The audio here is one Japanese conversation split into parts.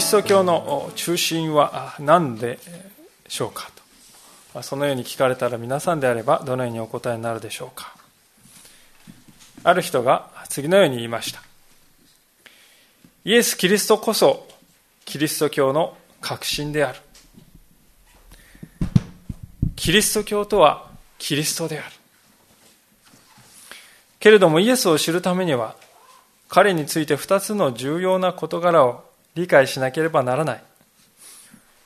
リスト教の中心は何でしょうかと。そのように聞かれたら皆さんであればどのようにお答えになるでしょうか。ある人が次のように言いました。イエス・キリストこそキリスト教の核心である。キリスト教とはキリストである。けれどもイエスを知るためには彼について2つの重要な事柄を理解しなければならない。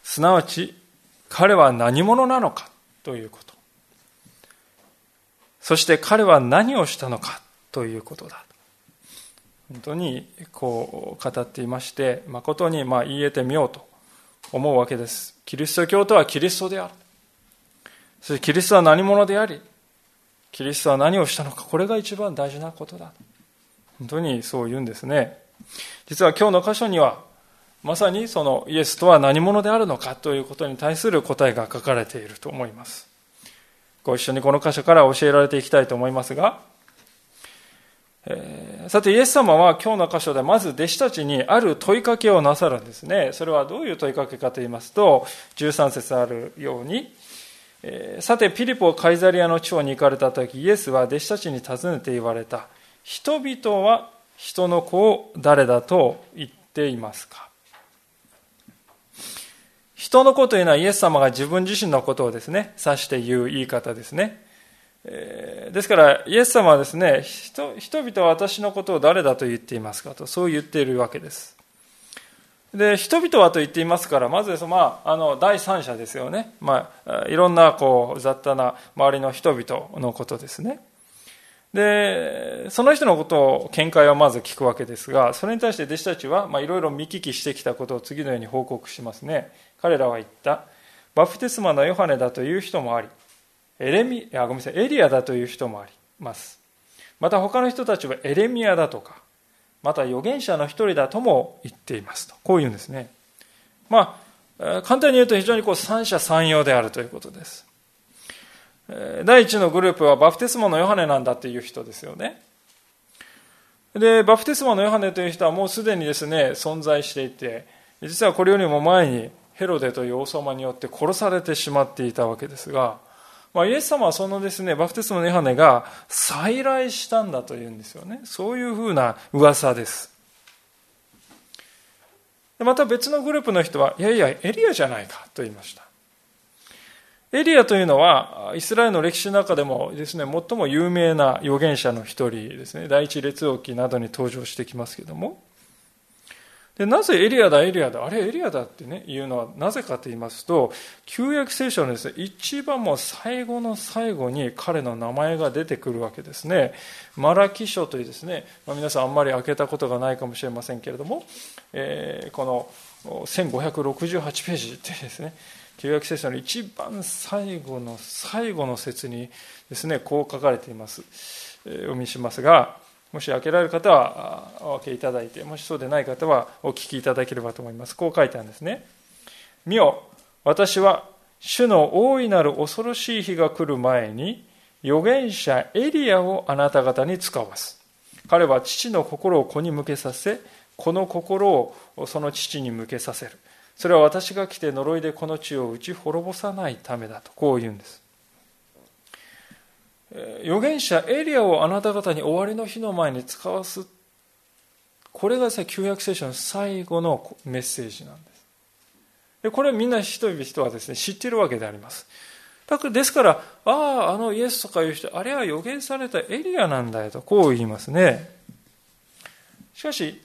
すなわち、彼は何者なのかということ。そして彼は何をしたのかということだ。本当にこう語っていまして、誠にまあ言えてみようと思うわけです。キリスト教とはキリストである。そしてキリストは何者であり、キリストは何をしたのか、これが一番大事なことだ。本当にそう言うんですね。実は今日の箇所には、まさにそのイエスとは何者であるのかということに対する答えが書かれていると思います。ご一緒にこの箇所から教えられていきたいと思いますが、えー、さてイエス様は今日の箇所でまず弟子たちにある問いかけをなさるんですね。それはどういう問いかけかと言いますと、13節あるように、えー、さてピリポカイザリアの地方に行かれた時、イエスは弟子たちに尋ねて言われた。人々は人の子を誰だと言っていますか？人の子というのはイエス様が自分自身のことをですね、指して言う言い方ですね。ですから、イエス様はですね人、々は私のことを誰だと言っていますかと、そう言っているわけです。で、人々はと言っていますから、まず、まあ、あの、第三者ですよね。まあ、いろんな、こう、雑多な周りの人々のことですね。で、その人のことを見解はまず聞くわけですが、それに対して弟子たちは、いろいろ見聞きしてきたことを次のように報告しますね。彼らは言った。バプテスマのヨハネだという人もあり、エレミ、あ、ごめんなさい、エリアだという人もあります。また他の人たちはエレミアだとか、また預言者の一人だとも言っていますと。こういうんですね。まあ、簡単に言うと非常にこう三者三様であるということです。第一のグループはバプテスマのヨハネなんだっていう人ですよね。で、バプテスマのヨハネという人はもうすでにですね、存在していて、実はこれよりも前にヘロデという王様によって殺されてしまっていたわけですが、まあ、イエス様はそのですね、バプテスマのヨハネが再来したんだというんですよね。そういうふうな噂です。また別のグループの人は、いやいや、エリアじゃないかと言いました。エリアというのは、イスラエルの歴史の中でもですね、最も有名な預言者の一人ですね、第一列王記などに登場してきますけども、でなぜエリアだ、エリアだ、あれエリアだってね、言うのはなぜかと言いますと、旧約聖書のですね、一番も最後の最後に彼の名前が出てくるわけですね。マラキ書というですね、まあ、皆さんあんまり開けたことがないかもしれませんけれども、えー、この1568ページってですね、旧約聖書の一番最後の最後の説にですね、こう書かれています。えー、お読みしますが、もし開けられる方はお開けいただいて、もしそうでない方はお聞きいただければと思います。こう書いてあるんですね。見よ、私は主の大いなる恐ろしい日が来る前に、預言者エリアをあなた方に使わす。彼は父の心を子に向けさせ、この心をその父に向けさせる。それは私が来て呪いでこの地を打ち滅ぼさないためだと、こう言うんです。預言者エリアをあなた方に終わりの日の前に使わす。これが旧約聖書の最後のメッセージなんです。でこれみんな人々はですね、知っているわけであります。だからですから、ああ、あのイエスとかいう人、あれは予言されたエリアなんだよと、こう言いますね。しかし、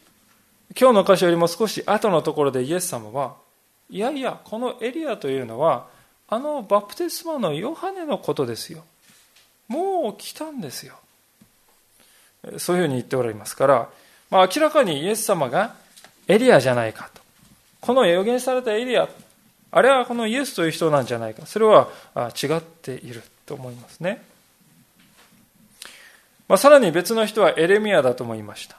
今日の箇所よりも少し後のところでイエス様は、いやいや、このエリアというのは、あのバプテスマのヨハネのことですよ。もう来たんですよ。そういうふうに言っておられますから、まあ、明らかにイエス様がエリアじゃないかと。この予言されたエリア、あれはこのイエスという人なんじゃないか。それは違っていると思いますね。まあ、さらに別の人はエレミアだと思いました。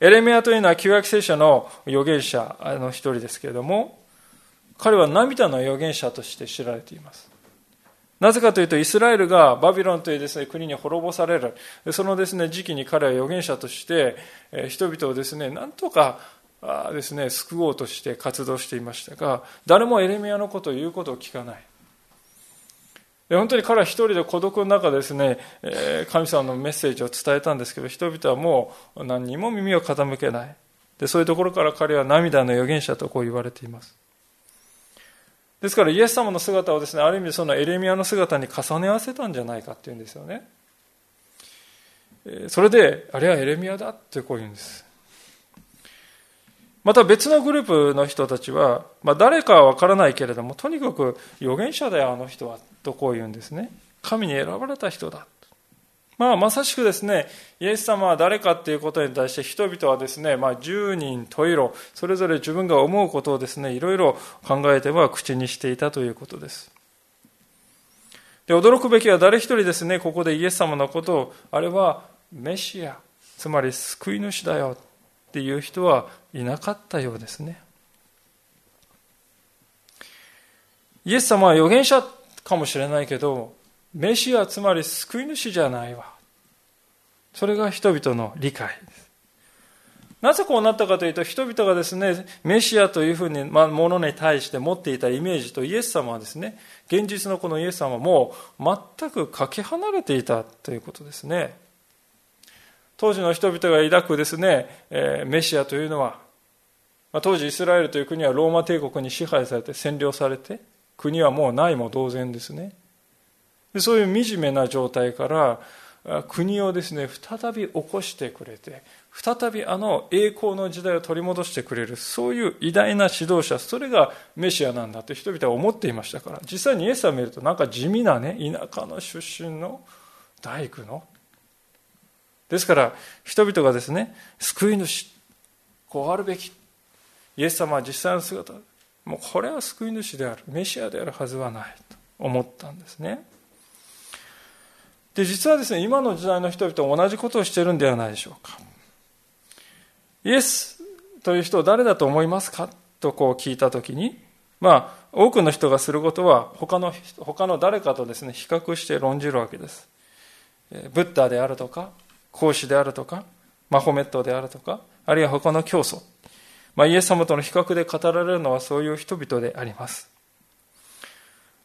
エレミアというのは旧約聖書の預言者の一人ですけれども、彼は涙の預言者として知られています。なぜかというと、イスラエルがバビロンというです、ね、国に滅ぼされる、そのです、ね、時期に彼は預言者として、人々をですね、なんとかですね、救おうとして活動していましたが、誰もエレミアのことを言うことを聞かない。本当に彼は一人で孤独の中ですね、神様のメッセージを伝えたんですけど、人々はもう何にも耳を傾けない。でそういうところから彼は涙の預言者とこう言われています。ですからイエス様の姿をですね、ある意味そのエレミアの姿に重ね合わせたんじゃないかっていうんですよね。それで、あれはエレミアだってこう言うんです。また別のグループの人たちは、まあ、誰かはわからないけれども、とにかく預言者だよ、あの人は、とこう言うんですね。神に選ばれた人だ。まあ、まさしくですね、イエス様は誰かっていうことに対して人々はですね、まあ、十人十色、それぞれ自分が思うことをですね、いろいろ考えては口にしていたということです。で、驚くべきは誰一人ですね、ここでイエス様のことを、あれはメシア、つまり救い主だよっていう人はいなかったようですね。イエス様は預言者かもしれないけど、メシアつまり救い主じゃないわ。それが人々の理解です。なぜこうなったかというと、人々がですね、メシアというふうに、まあ、ものに対して持っていたイメージとイエス様はですね、現実のこのイエス様も全くかけ離れていたということですね。当時の人々が抱くですね、えー、メシアというのは、まあ、当時イスラエルという国はローマ帝国に支配されて占領されて、国はもうないも同然ですね。でそういう惨めな状態から国をですね再び起こしてくれて再びあの栄光の時代を取り戻してくれるそういう偉大な指導者それがメシアなんだと人々は思っていましたから実際にイエスを見るとなんか地味なね田舎の出身の大工のですから人々がですね救い主こうあるべきイエス様は実際の姿もうこれは救い主であるメシアであるはずはないと思ったんですねで、実はですね、今の時代の人々も同じことをしているんではないでしょうか。イエスという人を誰だと思いますか？とこう聞いたときに、まあ、多くの人がすることは他の、他の誰かとですね、比較して論じるわけです。ブッダであるとか、孔子であるとか、マホメットであるとか、あるいは他の教祖。まあ、イエス様との比較で語られるのはそういう人々であります。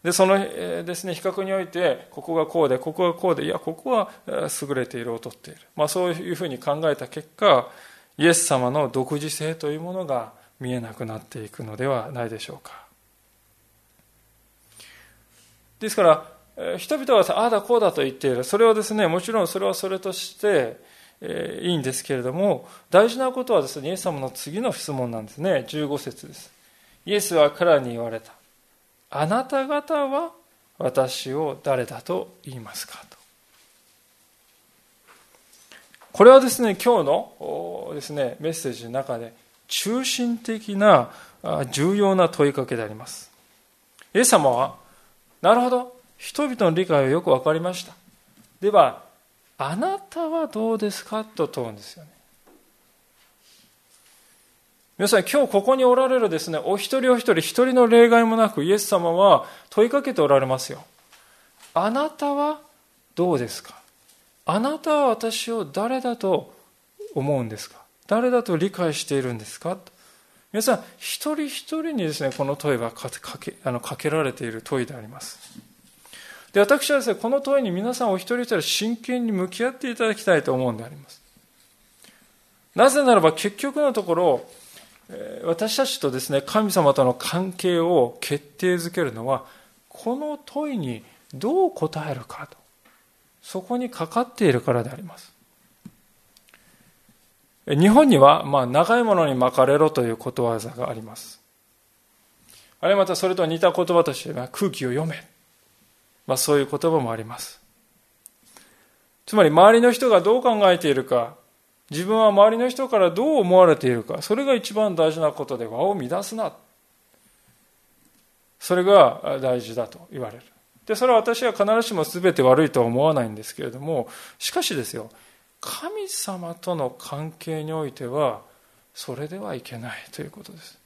で、その、えですね、比較において、ここがこうで、ここがこうで、いや、ここは優れている、劣っている。まあ、そういうふうに考えた結果、イエス様の独自性というものが見えなくなっていくのではないでしょうか。ですから、人々はああだこうだと言っている。それはですね、もちろんそれはそれとして、え、いいんですけれども、大事なことはですね、イエス様の次の質問なんですね。15節です。イエスは彼に言われた。あなた方は私を誰だと言いますか？と。これはですね、今日のですね、メッセージの中で中心的な重要な問いかけであります。イエス様は、なるほど、人々の理解はよくわかりました。では、あなたはどうですか？と問うんですよね。皆さん、今日ここにおられるですね、お一人お一人、一人の例外もなく、イエス様は問いかけておられますよ。あなたはどうですか？あなたは私を誰だと思うんですか？誰だと理解しているんですか？皆さん、一人一人にですね、この問いがかけあのかけられている問いであります。で、私はですね、この問いに皆さんお一人一人真剣に向き合っていただきたいと思うんであります。なぜならば結局のところ、私たちとですね、神様との関係を決定づけるのは、この問いにどう答えるかと。そこにかかっているからであります。日本には、まあ、長いものに巻かれろということわざがあります。あるいはまたそれと似た言葉として、空気を読め。まあ、そういう言葉もあります。つまり、周りの人がどう考えているか、自分は周りの人からどう思われているか、それが一番大事なことで輪を乱すな。それが大事だと言われる。で、それは私は必ずしも全て悪いとは思わないんですけれども、しかしですよ、神様との関係においては、それではいけないということです。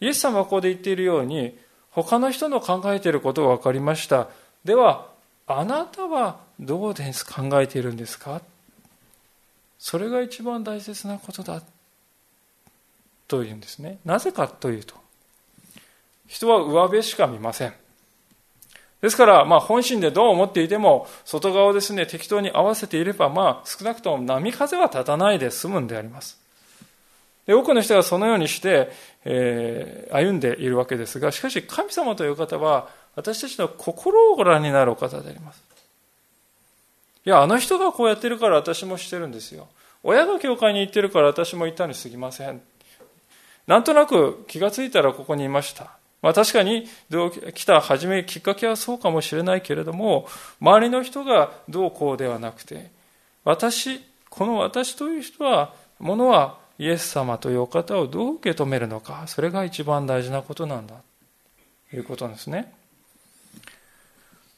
イエス様はここで言っているように、他の人の考えていることが分かりました。では、あなたはどうです考えているんですか？それが一番大切なことだというんですね。なぜかというと、人は上辺しか見ません。ですから、まあ、本心でどう思っていても、外側をですね、適当に合わせていれば、まあ、少なくとも波風は立たないで済むんであります。で多くの人がそのようにして、えー、歩んでいるわけですが、しかし神様という方は、私たちの心をご覧になるお方であります。いや、あの人がこうやってるから私もしてるんですよ。親が教会に行ってるから私も行ったに過ぎません。なんとなく気がついたらここにいました。まあ、確かに来た初めきっかけはそうかもしれないけれども周りの人がどうこうではなくて私この私という人はものはイエス様というお方をどう受け止めるのかそれが一番大事なことなんだ。ということですね。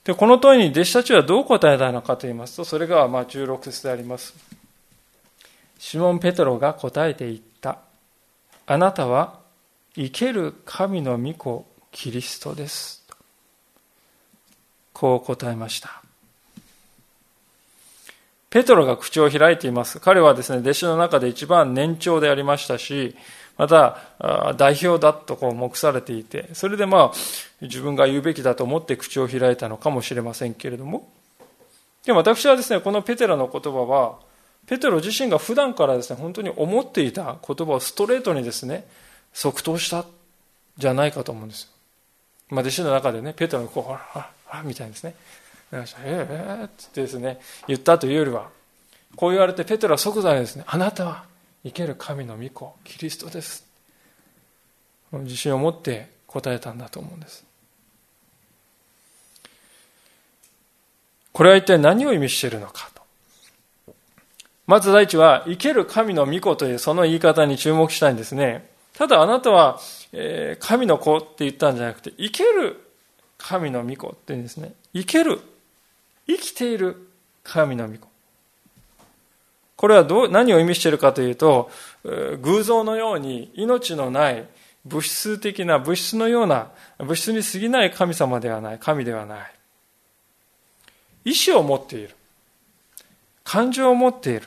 でこの問いに弟子たちはどう答えたのかと言いますとそれがまあ16節であります。シモン・ペトロが答えて言った。あなたは生ける神の御子キリストです。こう答えました。ペトロが口を開いています彼はですね弟子の中で一番年長でありましたしまた代表だとこう目されていてそれでまあ自分が言うべきだと思って口を開いたのかもしれませんけれどもでも私はですねこのペテロの言葉はペテロ自身が普段からですね本当に思っていた言葉をストレートにですね即答したじゃないかと思うんですよ。まあ、弟子の中でね、ペテロがこう、ああ、みたいですね。ええー、ってですね、言ったというよりは、こう言われてペテロは即座にですね、あなたは生ける神の御子、キリストです。自信を持って答えたんだと思うんです。これは一体何を意味しているのかと。まず第一は、生ける神の御子というその言い方に注目したいんですね。ただあなたは、えー、神の子って言ったんじゃなくて、生ける神の御子って言うんですね。生ける。生きている神の御子。これはどう何を意味しているかというと、偶像のように命のない物質的な物質のような物質に過ぎない神様ではない、神ではない。意志を持っている。感情を持っている。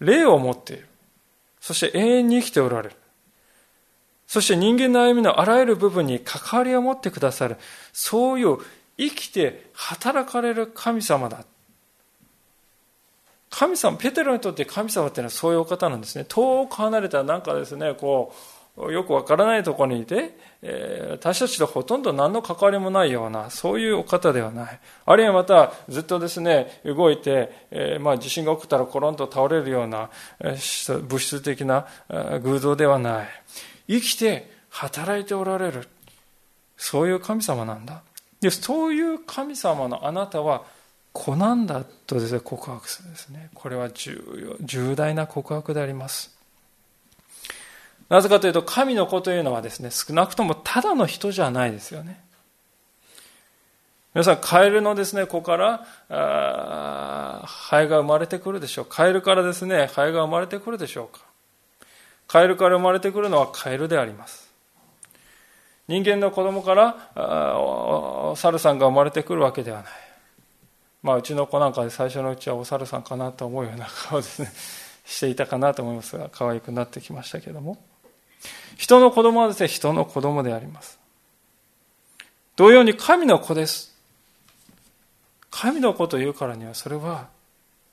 霊を持っている。そして永遠に生きておられる。そして人間の歩みのあらゆる部分に関わりを持ってくださる、そういう生きて働かれる神様だ。神様、ペテロにとって神様っていうのはそういうお方なんですね。遠く離れたなんかですね、こう、よくわからないところにいて、えー、私たちとほとんど何の関わりもないような、そういうお方ではない。あるいはまた、ずっとですね、動いて、えー、まあ地震が起きたらコロンと倒れるような、えー、物質的な、え、偶像ではない。生きて働いておられる。そういう神様なんだ。で、そういう神様のあなたは子なんだとですね、告白するんですね。これは重要、重大な告白であります。なぜかというと、神の子というのはですね、少なくともただの人じゃないですよね。皆さん、カエルのですね、子から、ハエが生まれてくるでしょう。カエルからですね、ハエが生まれてくるでしょうか。カエルから生まれてくるのはカエルであります。人間の子供からお猿さんが生まれてくるわけではない。まあ、うちの子なんかで最初のうちはお猿さんかなと思うような顔ですね、していたかなと思いますが、可愛くなってきましたけども。人の子供はですね、人の子供であります。同様に神の子です。神の子というからにはそれは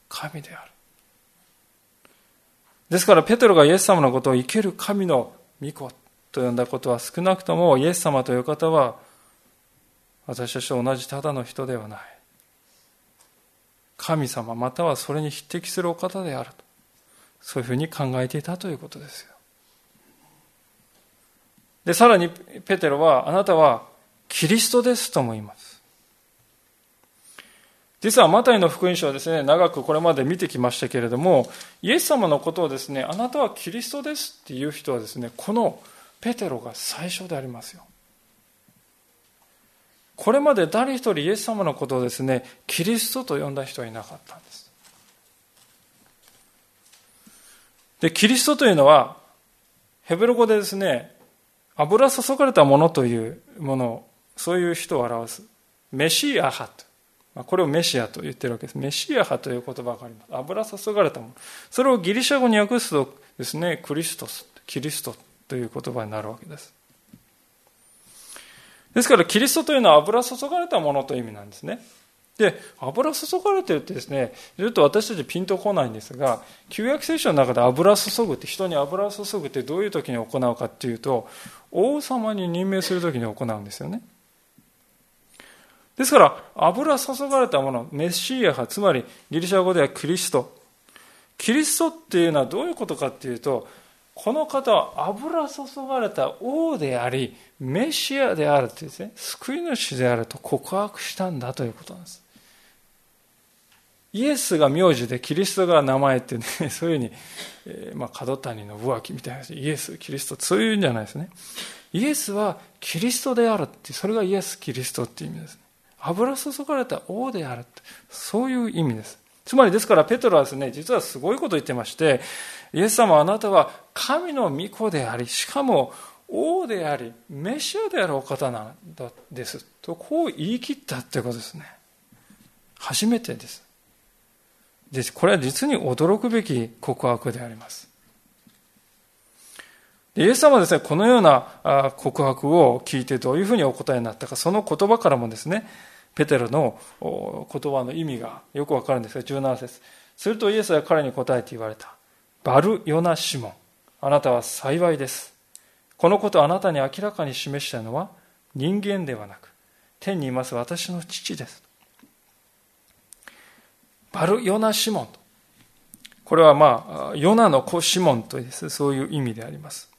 神である。ですから、ペテロがイエス様のことを生ける神の御子と呼んだことは少なくともイエス様という方は私たちと同じただの人ではない。神様またはそれに匹敵するお方であると。そういうふうに考えていたということですよ。で、さらにペテロはあなたはキリストですとも言います。実はマタイの福音書はですね、長くこれまで見てきましたけれども、イエス様のことをですね、あなたはキリストですっていう人はですね、このペテロが最初でありますよ。これまで誰一人イエス様のことをですね、キリストと呼んだ人はいなかったんです。で、キリストというのは、ヘブル語でですね、油注がれたものというもの、そういう人を表す。メシアハと。これをメシアと言ってるわけです。メシアハという言葉があります。油注がれたもの。それをギリシャ語に訳すとですね、クリストス、キリストという言葉になるわけです。ですから、キリストというのは油注がれたものという意味なんですね。で、油注がれてるってですね、ずっと私たちピンとこないんですが、旧約聖書の中で油注ぐって、人に油注ぐってどういう時に行うかっていうと、王様に任命する時に行うんですよね。ですから、油注がれたもの、メシア派、つまりギリシャ語ではキリスト。キリストっていうのはどういうことかっていうと、この方は油注がれた王であり、メシアであるってですね、救い主であると告白したんだということなんです。イエスが名字でキリストが名前ってね、そういうふうに、えー、まあ、角谷信明みたいな、イエス、キリスト、そういうんじゃないですね。イエスはキリストであるって、それがイエス、キリストっていう意味です。ね油注がれた王であるって、そういう意味です。つまりですからペトロはですね、実はすごいことを言ってまして、イエス様あなたは神の御子であり、しかも王であり、メシアであるお方なんです。と、こう言い切ったってことですね。初めてです。です。これは実に驚くべき告白であります。イエス様はですね、このような告白を聞いてどういうふうにお答えになったか、その言葉からもですね、ペテロの言葉の意味がよくわかるんですが、17節するとイエスは彼に答えて言われた。バルヨナシモン。あなたは幸いです。このことをあなたに明らかに示したのは人間ではなく、天にいます私の父です。バルヨナシモンと。これはまあ、ヨナの子シモンというです、そういう意味であります。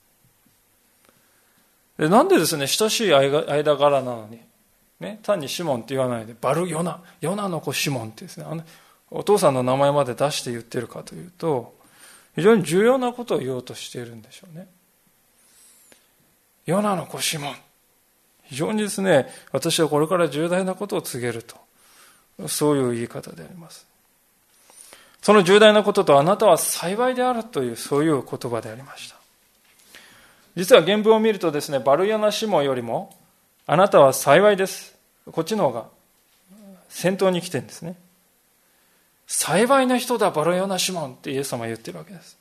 でなんでですね、親しい間柄なのに、ね、単にシモンって言わないで、バルヨナ、ヨナの子シモンってですね、あのお父さんの名前まで出して言ってるかというと、非常に重要なことを言おうとしているんでしょうね。ヨナの子シモン。非常にですね、私はこれから重大なことを告げると。そういう言い方であります。その重大なこととあなたは幸いであるという、そういう言葉でありました。実は原文を見るとですね、バルヤナシモンよりも、あなたは幸いです。こっちの方が先頭に来てるんですね。幸いな人だ、バルヤナシモンってイエス様は言ってるわけです。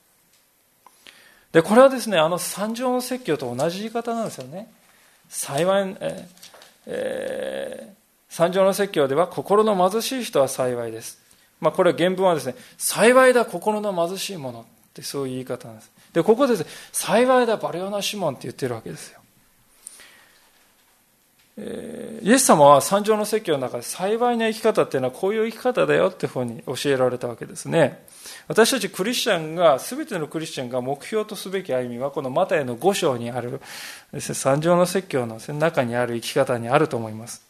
で、これはですね、あの三条の説教と同じ言い方なんですよね。幸い、えーえー、三条の説教では心の貧しい人は幸いです。まあ、これは原文はですね、幸いだ心の貧しい者ってそういう言い方なんです。で、ここでですね、幸いだバレオナシモンって言ってるわけです。え、イエス様は三条の説教の中で幸いな生き方っていうのはこういう生き方だよってふうに教えられたわけですね。私たちクリスチャンが、すべてのクリスチャンが目標とすべき歩みは、このマタイの5章にある、三条の説教の中にある生き方にあると思います。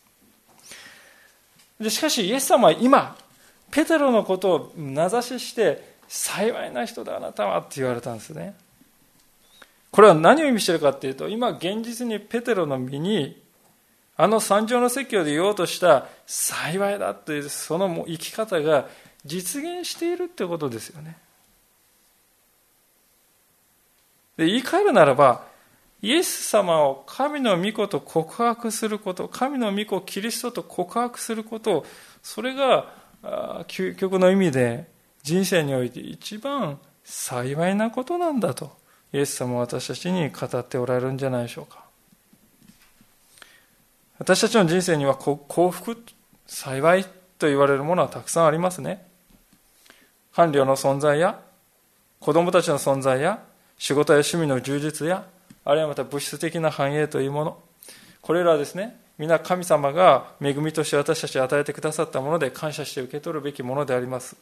でしかし、イエス様は今、ペテロのことを名指しして、幸いな人だあなたはって言われたんですね。これは何を意味しているかっていうと、今現実にペテロの身に、あの三条の説教で言おうとした幸いだというその生き方が実現しているってことですよね。で言い換えるならば、イエス様を神の御子と告白すること、神の御子キリストと告白すること、それが究極の意味で人生において一番幸いなことなんだとイエス様は私たちに語っておられるんじゃないでしょうか私たちの人生には幸福幸いと言われるものはたくさんありますね伴侶の存在や子供たちの存在や仕事や趣味の充実やあるいはまた物質的な繁栄というものこれらはですね皆神様が恵みとして私たちに与えてくださったもので感謝して受け取るべきものであります。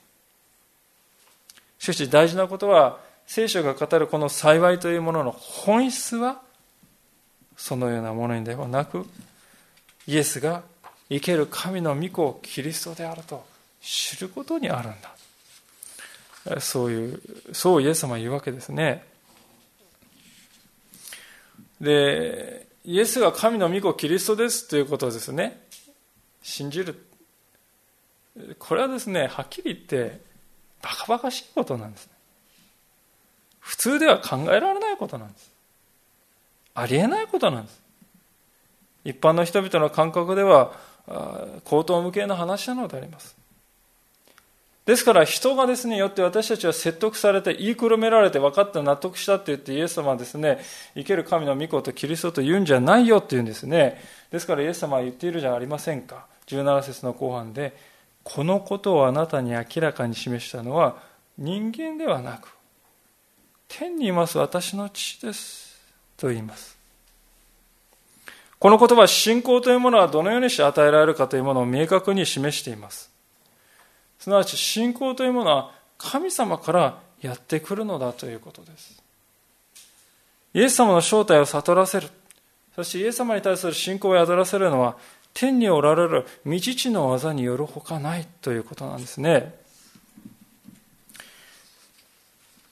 しかし大事なことは、聖書が語るこの幸いというものの本質は、そのようなものにではなく、イエスが生ける神の御子キリストであると知ることにあるんだ。そういう、そうイエス様は言うわけですね。で、イエスが神の御子キリストですということをですね、信じる。これはですね、はっきり言って、バカバカしいことなんです。普通では考えられないことなんです。ありえないことなんです。一般の人々の感覚では、口頭無形の話なのであります。ですから人がですね、よって私たちは説得されて、言いくるめられて分かった納得したって言ってイエス様はですね、生ける神の御子とキリストと言うんじゃないよって言うんですね。ですからイエス様は言っているじゃありませんか。17節の後半で、このことをあなたに明らかに示したのは人間ではなく、天にいます私の父です。と言います。この言葉、信仰というものはどのようにして与えられるかというものを明確に示しています。すなわち信仰というものは神様からやってくるのだということです。イエス様の正体を悟らせる。そしてイエス様に対する信仰を宿らせるのは天におられる未知の技によるほかないということなんですね。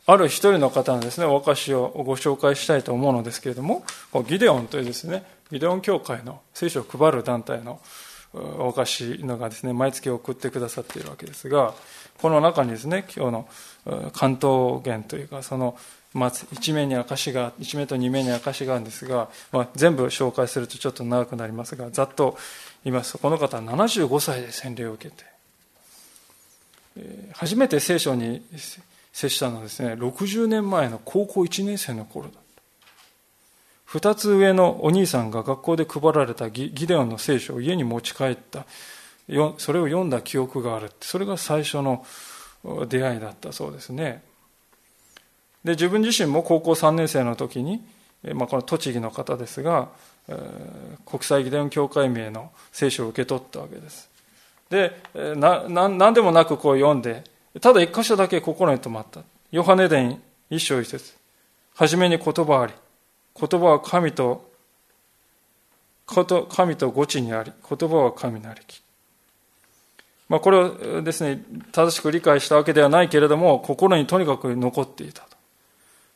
ある一人の方のですね、お証をご紹介したいと思うのですけれども、ギデオンというですね、ギデオン教会の聖書を配る団体のお菓子のがですね、毎月送ってくださっているわけですが、この中にですね、今日の関東言というか、その、まず一面に証が、一面と二面に証があるんですが、まあ、全部紹介するとちょっと長くなりますが、ざっと言いますと、この方は75歳で洗礼を受けて、初めて聖書に接したのはですね、60年前の高校1年生の頃だ。二つ上のお兄さんが学校で配られたギデオンの聖書を家に持ち帰った。それを読んだ記憶がある。それが最初の出会いだったそうですね。で、自分自身も高校3年生の時に、まあ、この栃木の方ですが、国際ギデオン協会名の聖書を受け取ったわけです。で、な、なんでもなくこう読んで、ただ一箇所だけ心に留まった。ヨハネ伝一章一節。はじめに言葉あり。言葉は神と、神とご知にあり、言葉は神なりき。まあ、これをですね、正しく理解したわけではないけれども、心にとにかく残っていた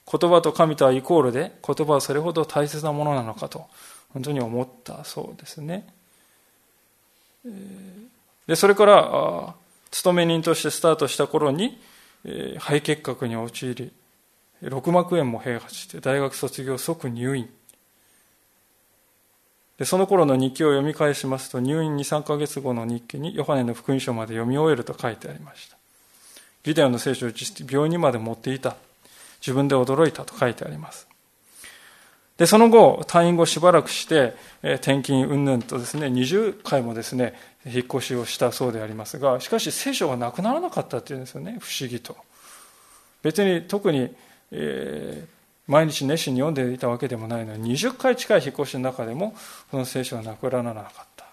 と。言葉と神とはイコールで、言葉はそれほど大切なものなのかと、本当に思ったそうですね。で、それから、勤め人としてスタートした頃に、肺結核に陥り、6膜炎も併発して大学卒業即入院。でその頃の日記を読み返しますと入院23ヶ月後の日記にヨハネの福音書まで読み終えると書いてありました。ギデオの聖書を実病院にまで持っていた。自分で驚いたと書いてあります。でその後退院後しばらくして転勤云々とですね20回もですね引っ越しをしたそうでありますがしかし聖書がなくならなかったっていうんですよね。不思議と。別に特にえー、毎日熱心に読んでいたわけでもないのに20回近い引っ越しの中でもこの聖書はなくならなかった。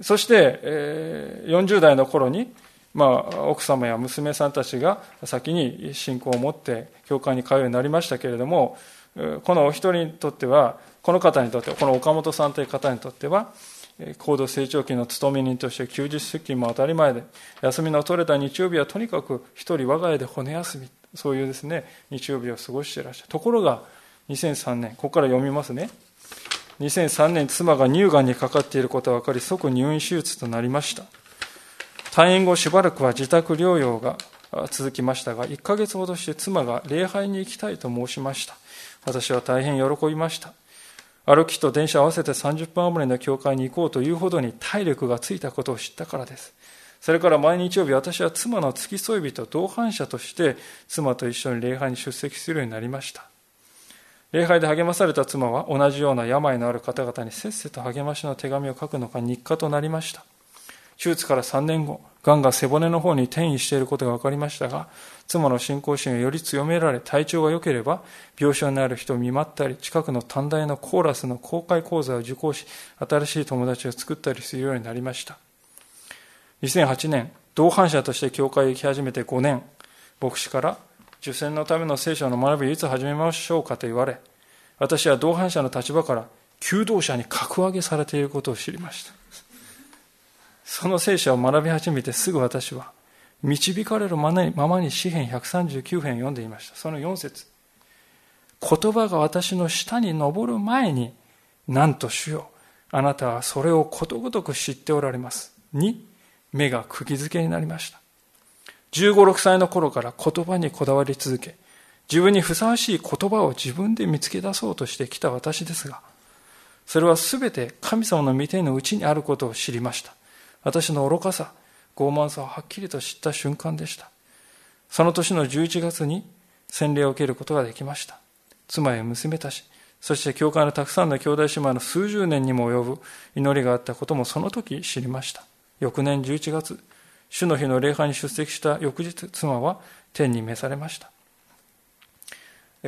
そして、えー、40代の頃に、まあ、奥様や娘さんたちが先に信仰を持って教会に通うようになりましたけれどもこのお一人にとってはこの方にとってはこの岡本さんという方にとっては高度成長期の勤め人として休日出勤も当たり前で、休みの取れた日曜日はとにかく一人我が家で骨休み、そういうですね、日曜日を過ごしていらっしゃる。ところが、2003年、ここから読みますね。2003年、妻が乳がんにかかっていることが分かり、即入院手術となりました。退院後しばらくは自宅療養が続きましたが、1ヶ月ほどして妻が礼拝に行きたいと申しました。私は大変喜びました。歩きと電車合わせて30分余りの教会に行こうというほどに体力がついたことを知ったからです。それから毎日曜日私は妻の付き添い人同伴者として妻と一緒に礼拝に出席するようになりました。礼拝で励まされた妻は同じような病のある方々にせっせと励ましの手紙を書くのが日課となりました。手術から3年後、癌が背骨の方に転移していることが分かりましたが、妻の信仰心をより強められ、体調が良ければ、病床にある人を見舞ったり、近くの短大のコーラスの公開講座を受講し、新しい友達を作ったりするようになりました。2008年、同伴者として教会へ行き始めて5年、牧師から、受選のための聖書の学びをいつ始めましょうかと言われ、私は同伴者の立場から、求道者に格上げされていることを知りました。その聖書を学び始めてすぐ私は、導かれるままに詩篇139編読んでいました。その4節言葉が私の下に登る前に、なんと主よ、あなたはそれをことごとく知っておられます。2、目が釘付けになりました。15、6歳の頃から言葉にこだわり続け、自分にふさわしい言葉を自分で見つけ出そうとしてきた私ですが、それはすべて神様の御手のうちにあることを知りました。私の愚かさ、傲慢さをはっきりと知った瞬間でした。その年の11月に洗礼を受けることができました。妻や娘たち、そして教会のたくさんの兄弟姉妹の数十年にも及ぶ祈りがあったこともその時知りました。翌年11月、主の日の礼拝に出席した翌日、妻は天に召されました。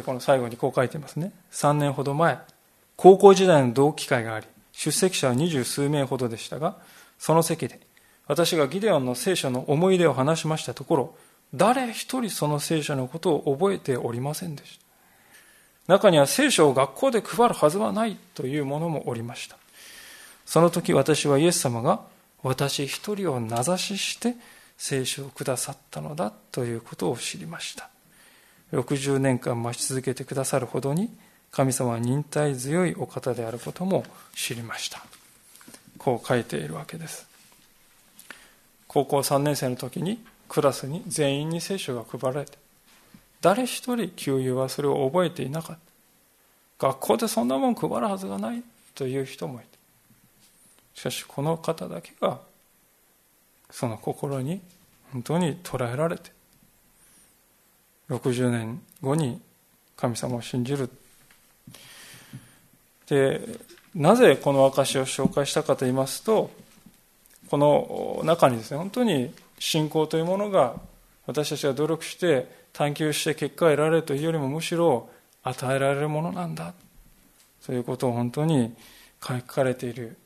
この最後にこう書いてますね。3年ほど前、高校時代の同期会があり、出席者は二十数名ほどでしたが、その席で、私がギデオンの聖書の思い出を話しましたところ、誰一人その聖書のことを覚えておりませんでした。中には聖書を学校で配るはずはないというものもおりました。その時私はイエス様が私一人を名指しして聖書をくださったのだということを知りました。60年間待ち続けてくださるほどに神様は忍耐強いお方であることも知りました。こう書いているわけです。高校3年生の時にクラスに全員に聖書が配られて、誰一人給油はそれを覚えていなかった。学校でそんなもん配るはずがないという人もいた。しかしこの方だけがその心に本当に捉えられて60年後に神様を信じるでなぜこの証を紹介したかと言いますとこの中にですね本当に信仰というものが私たちが努力して探求して結果を得られるというよりもむしろ与えられるものなんだ。ということを本当に書かれている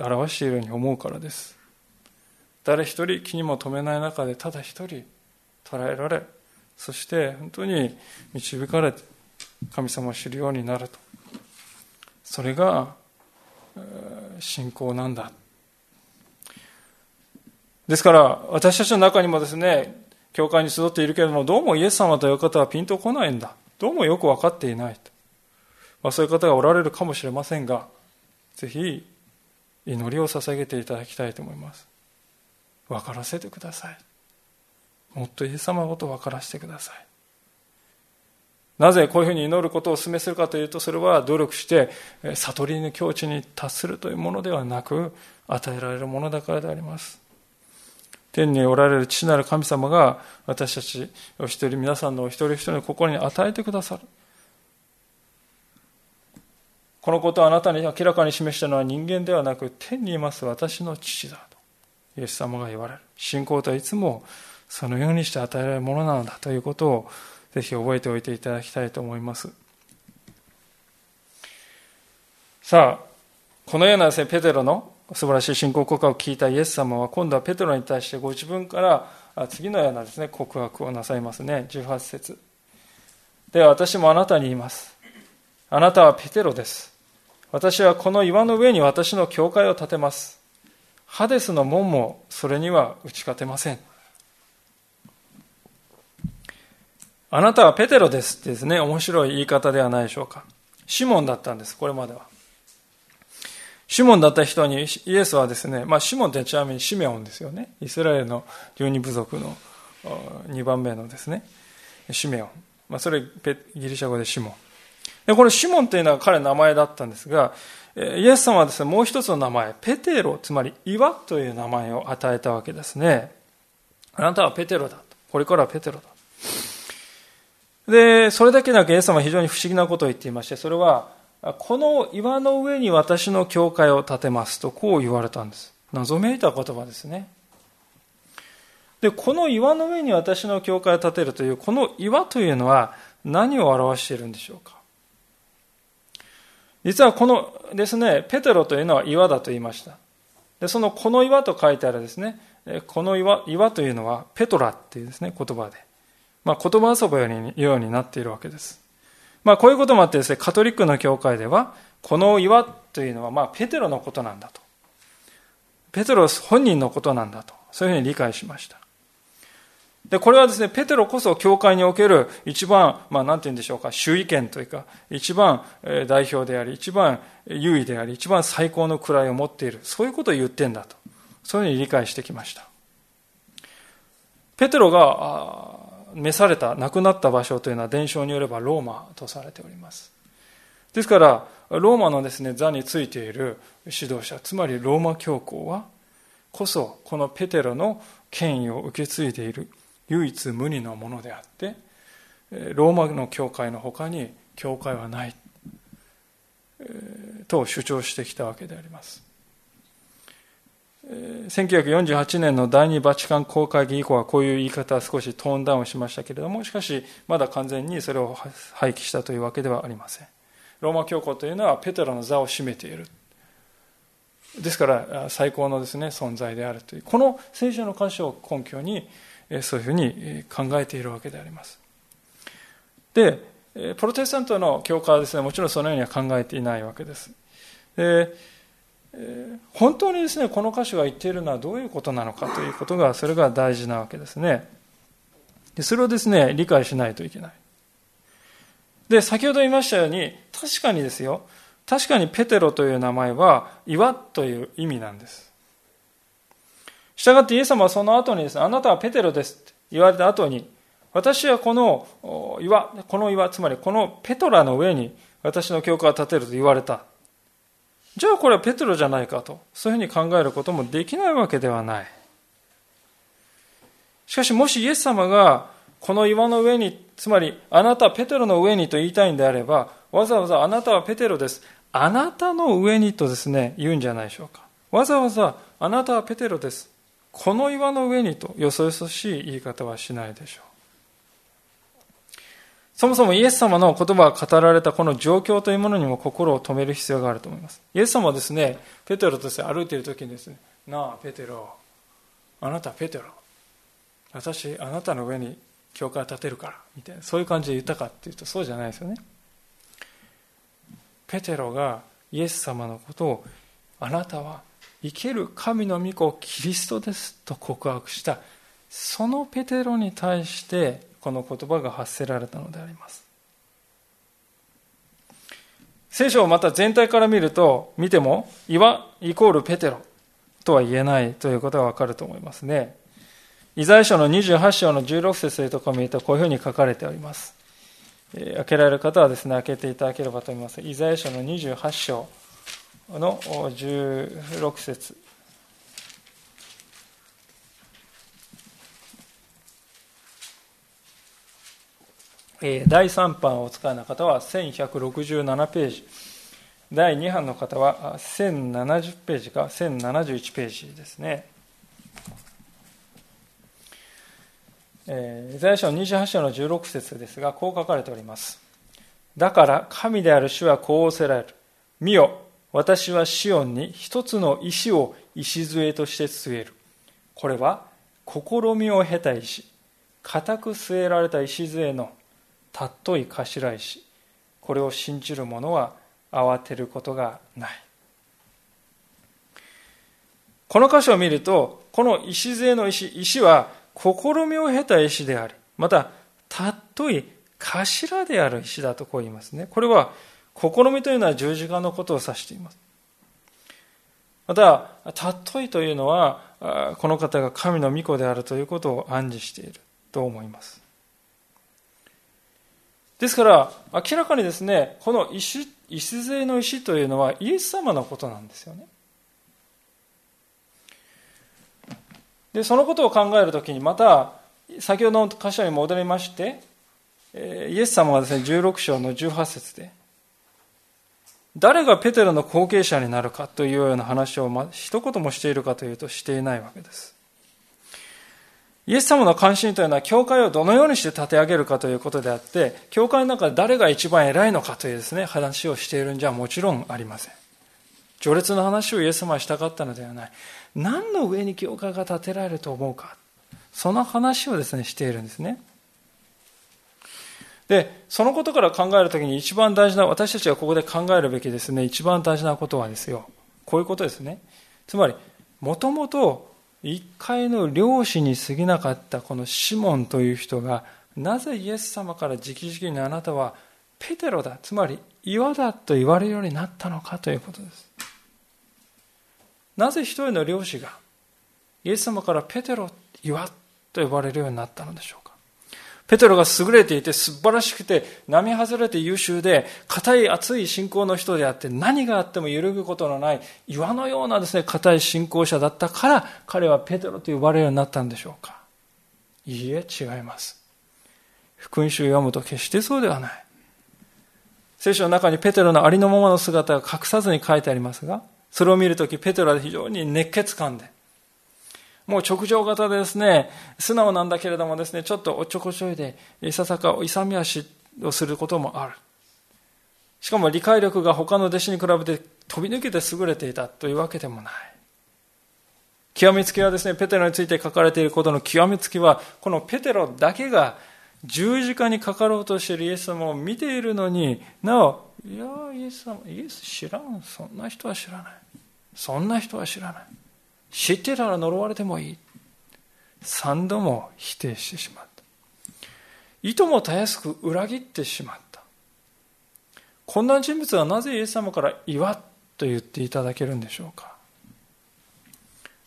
表しているように思うからです。誰一人気にも留めない中でただ一人捉えられそして本当に導かれて神様を知るようになると。それが信仰なんだ。ですから私たちの中にもですね教会に集っているけれどもどうもイエス様という方はピンとこないんだ。どうもよく分かっていないと、まあ、そういう方がおられるかもしれませんがぜひ祈りを捧げていただきたいと思います。分からせてください。もっとイエス様のことを分からせてください。なぜこういうふうに祈ることをお勧めするかというとそれは努力して悟りの境地に達するというものではなく与えられるものだからであります。天におられる父なる神様が私たちお一人皆さんのお一人一人の心に与えてくださる。このことをあなたに明らかに示したのは人間ではなく天にいます私の父だとイエス様が言われる。信仰とはいつもそのようにして与えられるものなのだということをぜひ覚えておいていただきたいと思います。さあこのようなですねペテロの素晴らしい信仰告白を聞いたイエス様は今度はペテロに対してご自分から次のようなですね告白をなさいますね。18節。では私もあなたに言います。あなたはペテロです。私はこの岩の上に私の教会を建てます。ハデスの門もそれには打ち勝てません。あなたはペテロですってですね、面白い言い方ではないでしょうか。シモンだったんです、これまでは。シモンだった人にイエスはですね、まあシモンってちなみにシメオンですよね。イスラエルの十二部族の2番目のですね、シメオン。まあそれギリシャ語でシモン。でこれシモンというのは彼の名前だったんですが、イエス様はですね、もう一つの名前、ペテロ、つまり岩という名前を与えたわけですね。あなたはペテロだと。これからはペテロだ。で、それだけなくイエス様は非常に不思議なことを言っていまして、それは、この岩の上に私の教会を建てますと、こう言われたんです。謎めいた言葉ですね。で、この岩の上に私の教会を建てるという、この岩というのは何を表しているんでしょうか実はこのですね、ペテロというのは岩だと言いました。で、そのこの岩と書いてあるですね、この岩岩というのはペトラっていうですね、言葉で、まあ、言葉遊びのようになっているわけです。まあ、こういうこともあってですね、カトリックの教会では、この岩というのは、まあ、ペテロのことなんだと。ペテロ本人のことなんだと。そういうふうに理解しました。で、これはですね、ペテロこそ教会における一番、まあ、なんて言うんでしょうか、主意見というか、一番代表であり、一番優位であり、一番最高の位を持っている。そういうことを言ってんだと。そういうふうに理解してきました。ペテロが召された、亡くなった場所というのは伝承によればローマとされております。ですから、ローマのですね、座についている指導者、つまりローマ教皇は、こそ、このペテロの権威を受け継いでいる唯一無二のものであって、ローマの教会の他に教会はない、と主張してきたわけであります。1948年の第二バチカン公会議以降はこういう言い方は少しトーンダウンしましたけれども、しかしまだ完全にそれを廃棄したというわけではありません。ローマ教皇というのはペテロの座を占めている。ですから最高のですね、存在であるという、この聖書の箇所を根拠に、そういうふうに考えているわけであります。で、プロテスタントの教会はですね、もちろんそのようには考えていないわけです。で本当にですね、この箇所が言っているのはどういうことなのかということが、それが大事なわけですね。でそれをですね、理解しないといけない。で、先ほど言いましたように、確かにですよ、確かにペテロという名前は岩という意味なんです。したがってイエス様はその後にですね、あなたはペテロですって言われた後に、私はこの岩、この岩、つまりこのペトラの上に私の教会を建てると言われた。じゃあこれはペテロじゃないかと、そういうふうに考えることもできないわけではない。しかしもしイエス様がこの岩の上に、つまりあなたはペテロの上にと言いたいんであれば、わざわざあなたはペテロです。あなたの上にとですね、言うんじゃないでしょうか。わざわざあなたはペテロです。この岩の上にとよそよそしい言い方はしないでしょう。そもそもイエス様の言葉が語られたこの状況というものにも心を止める必要があると思います。イエス様はですね、ペテロとして歩いている時にですね、なあ、ペテロ、あなたペテロ、私、あなたの上に教会を建てるから、みたいな、そういう感じで言ったかっていうとそうじゃないですよね。ペテロがイエス様のことを、あなたは生ける神の御子キリストですと告白した、そのペテロに対してこの言葉が発せられたのであります。聖書をまた全体から見ると、見ても、岩イコールペテロとは言えないということがわかると思いますね。イザヤ書の28章の16節というところを見ると、こういうふうに書かれております。え開けられる方はですね、開けていただければと思います。イザヤ書の28章の16節第3版をお使いの方は1167ページ。第2版の方は1070ページか。1071ページですね。イザヤ書28章の16節ですがこう書かれております。だから神である主はこうおせられる。見よ私はシオンに一つの石を礎として据える。これは試みを経た石。固く据えられた礎の尊い頭石これを信じる者は慌てることがない。この箇所を見るとこの礎の石石は試みを経た石でありまた尊い頭である石だとこう言いますね。これは試みというのは十字架のことを指しています。また尊いというのはこの方が神の御子であるということを暗示していると思います。ですから、明らかにですね、この石、礎の石というのはイエス様のことなんですよね。で、そのことを考えるときに、また、先ほどの箇所に戻りまして、イエス様はですね、16章の18節で、誰がペテロの後継者になるかというような話を一言もしているかというとしていないわけです。イエス様の関心というのは、教会をどのようにして立て上げるかということであって、教会の中で誰が一番偉いのかというですね、話をしているんじゃもちろんありません。序列の話をイエス様はしたかったのではない。何の上に教会が建てられると思うか。その話をですね、しているんですね。で、そのことから考えるときに一番大事な、私たちがここで考えるべきですね、一番大事なことはですよ。こういうことですね。つまり、もともと一回の漁師に過ぎなかったこのシモンという人がなぜイエス様から直々にあなたはペテロだつまり岩だと言われるようになったのかということです。なぜ一人の漁師がイエス様からペテロ岩と呼ばれるようになったのでしょうペテロが優れていて素晴らしくて並外れて優秀で硬い熱い信仰の人であって何があっても揺るぐことのない岩のようなですね硬い信仰者だったから彼はペテロと呼ばれるようになったんでしょうか。いいえ違います。福音書を読むと決してそうではない。聖書の中にペテロのありのままの姿が隠さずに書いてありますがそれを見るときペテロは非常に熱血感でもう直情型でですね、素直なんだけれどもですね、ちょっとおっちょこちょいで、いささか勇み足をすることもある。しかも理解力が他の弟子に比べて飛び抜けて優れていたというわけでもない。極めつきはですね、ペテロについて書かれていることの極めつきは、このペテロだけが十字架にかかろうとしているイエス様を見ているのになお、いや、イエス様、イエス知らん。そんな人は知らない。そんな人は知らない。知ってたら呪われてもいい。三度も否定してしまった。いともたやすく裏切ってしまった。こんな人物はなぜイエス様から岩と言っていただけるんでしょうか。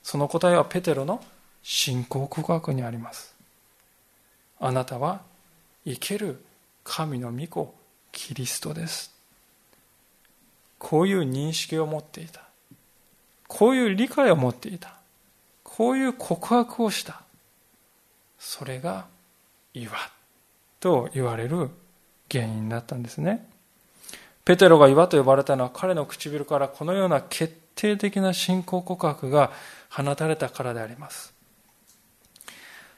その答えはペテロの信仰告白にあります。あなたは生ける神の御子キリストです。こういう認識を持っていた。こういう理解を持っていた。こういう告白をした。それが岩と言われる原因だったんですね。ペテロが岩と呼ばれたのは彼の唇からこのような決定的な信仰告白が放たれたからであります。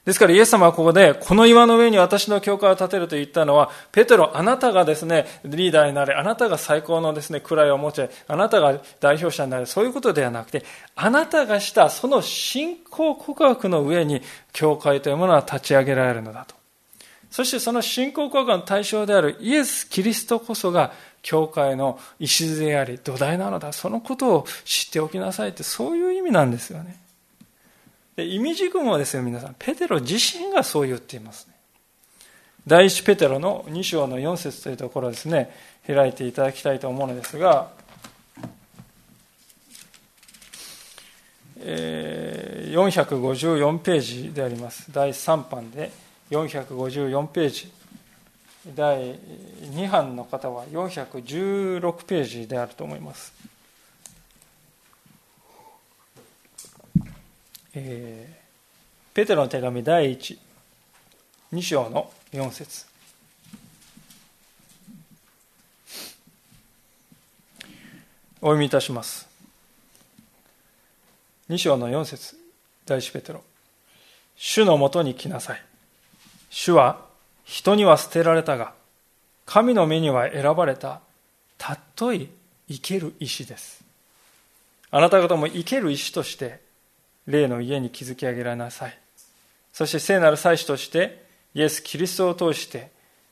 ですからイエス様はここで、この岩の上に私の教会を建てると言ったのは、ペテロ、あなたがですね、リーダーになれ、あなたが最高のですね、位を持ち、あなたが代表者になれ、そういうことではなくて、あなたがしたその信仰告白の上に、教会というものは立ち上げられるのだと。そしてその信仰告白の対象であるイエス・キリストこそが、教会の礎であり、土台なのだ。そのことを知っておきなさいって、そういう意味なんですよね。で意味軸もですよ、皆さん。ペテロ自身がそう言っていますね。第一ペテロの2章の4節というところですね、開いていただきたいと思うのですが、え、454ページであります。第3版で454ページ。第2版の方は416ページであると思います。えー、ペテロの手紙第1、2章の4節お読みいたします。2章の4節第一ペテロ。主のもとに来なさい。主は人には捨てられたが、神の目には選ばれた、たっとい生ける石です。あなた方も生ける石として霊の家に築き上げられなさい。そして聖なる祭司として、イエス・キリストを通して、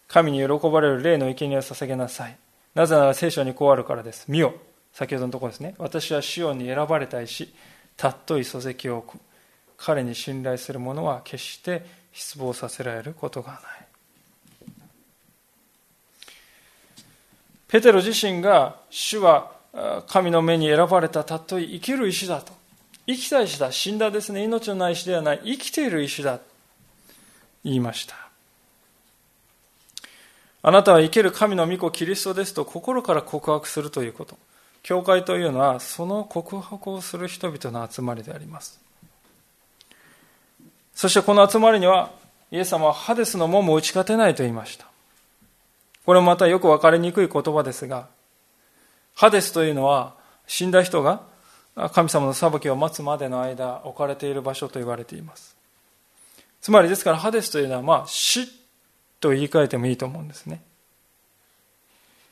神に喜ばれる霊の生贄を捧げなさい。なぜなら聖書にこうあるからです。見よ。先ほどのところですね。私はシオンに選ばれた石、たっとい礎石を置く。彼に信頼する者は決して失望させられることがない。ペテロ自身が主は神の目に選ばれたたっとい生きる石だと生きた石だ。死んだですね。命のない石ではない。生きている石だ。言いました。あなたは生ける神の御子キリストですと心から告白するということ。教会というのはその告白をする人々の集まりであります。そしてこの集まりにはイエス様はハデスの門も打ち勝てないと言いました。これもまたよく分かりにくい言葉ですが、ハデスというのは死んだ人が神様の裁きを待つまでの間置かれている場所と言われています。つまりですからハデスというのはまあ死と言い換えてもいいと思うんですね。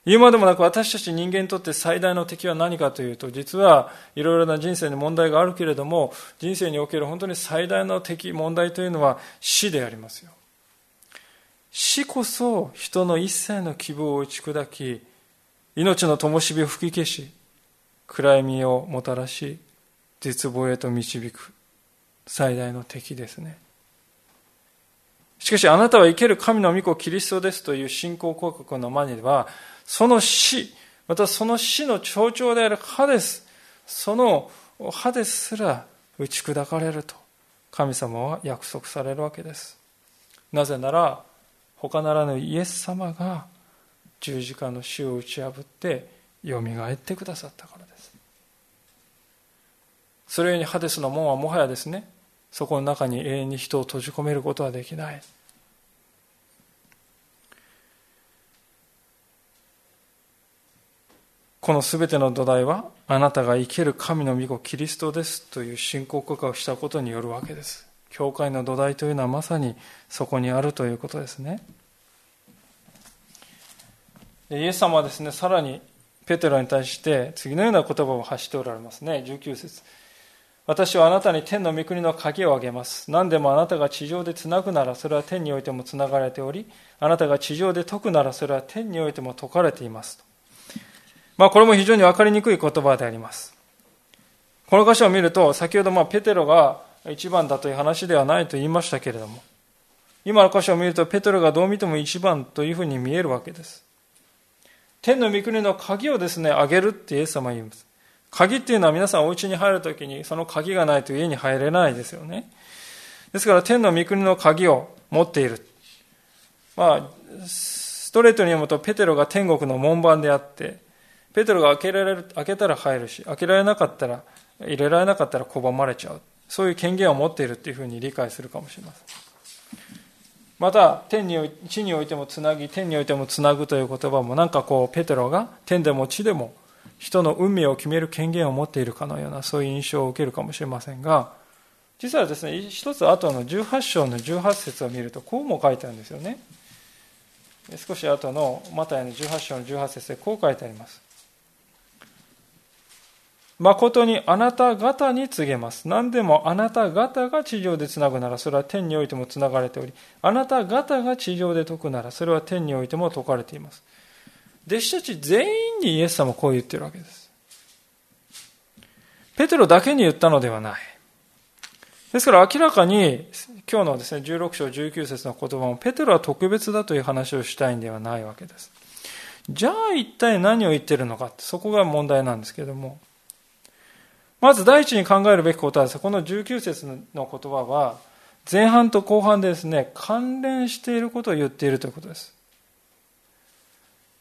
言うまでもなく私たち人間にとって最大の敵は何かというと実はいろいろな人生に問題があるけれども人生における本当に最大の敵問題というのは死でありますよ。死こそ人の一切の希望を打ち砕き命の灯火を吹き消し暗闇をもたらし絶望へと導く最大の敵ですね。しかしあなたは生ける神の御子キリストですという信仰広告の前には、その死、またその死の象徴であるハデス、そのハデスすら打ち砕かれると神様は約束されるわけです。なぜなら、他ならぬイエス様が十字架の死を打ち破ってよみがえってくださったからです。それゆえにハデスの門はもはやですね、そこの中に永遠に人を閉じ込めることはできない。このすべての土台は、あなたが生ける神の御子キリストですという信仰告白したことによるわけです。教会の土台というのはまさにそこにあるということですね。イエス様はですね、さらにペテロに対して次のような言葉を発しておられますね。19節私はあなたに天の御国の鍵をあげます。何でもあなたが地上でつなぐならそれは天においてもつながれており、あなたが地上で解くならそれは天においても解かれています。まあ、これも非常に分かりにくい言葉であります。この箇所を見ると、先ほどまあペテロが一番だという話ではないと言いましたけれども、今の箇所を見ると、ペテロがどう見ても一番というふうに見えるわけです。天の御国の鍵をですね、あげるってイエス様は言います。鍵っていうのは皆さんお家に入るときに、その鍵がないと家に入れないですよね。ですから、天の御国の鍵を持っている。まあ、ストレートに読むと、ペテロが天国の門番であって、ペテロが開けられる、開けたら入るし、開けられなかったら、入れられなかったら拒まれちゃう。そういう権限を持っているっていうふうに理解するかもしれません。また、天に、地においてもつなぎ、天においてもつなぐという言葉も、なんかこう、ペテロが天でも地でも人の運命を決める権限を持っているかのような、そういう印象を受けるかもしれませんが、実はですね、一つ後の18章の18節を見ると、こうも書いてあるんですよね。少し後のマタイの18章の18節でこう書いてあります。誠にあなた方に告げます。何でもあなた方が地上でつなぐならそれは天においてもつながれており、あなた方が地上で解くならそれは天においても解かれています。弟子たち全員にイエス様こう言ってるわけです。ペテロだけに言ったのではない。ですから明らかに今日のですね、16章19節の言葉もペテロは特別だという話をしたいんではないわけです。じゃあ一体何を言ってるのかそこが問題なんですけれども。まず第一に考えるべきことはこの19節の言葉は、前半と後半でですね、関連していることを言っているということです。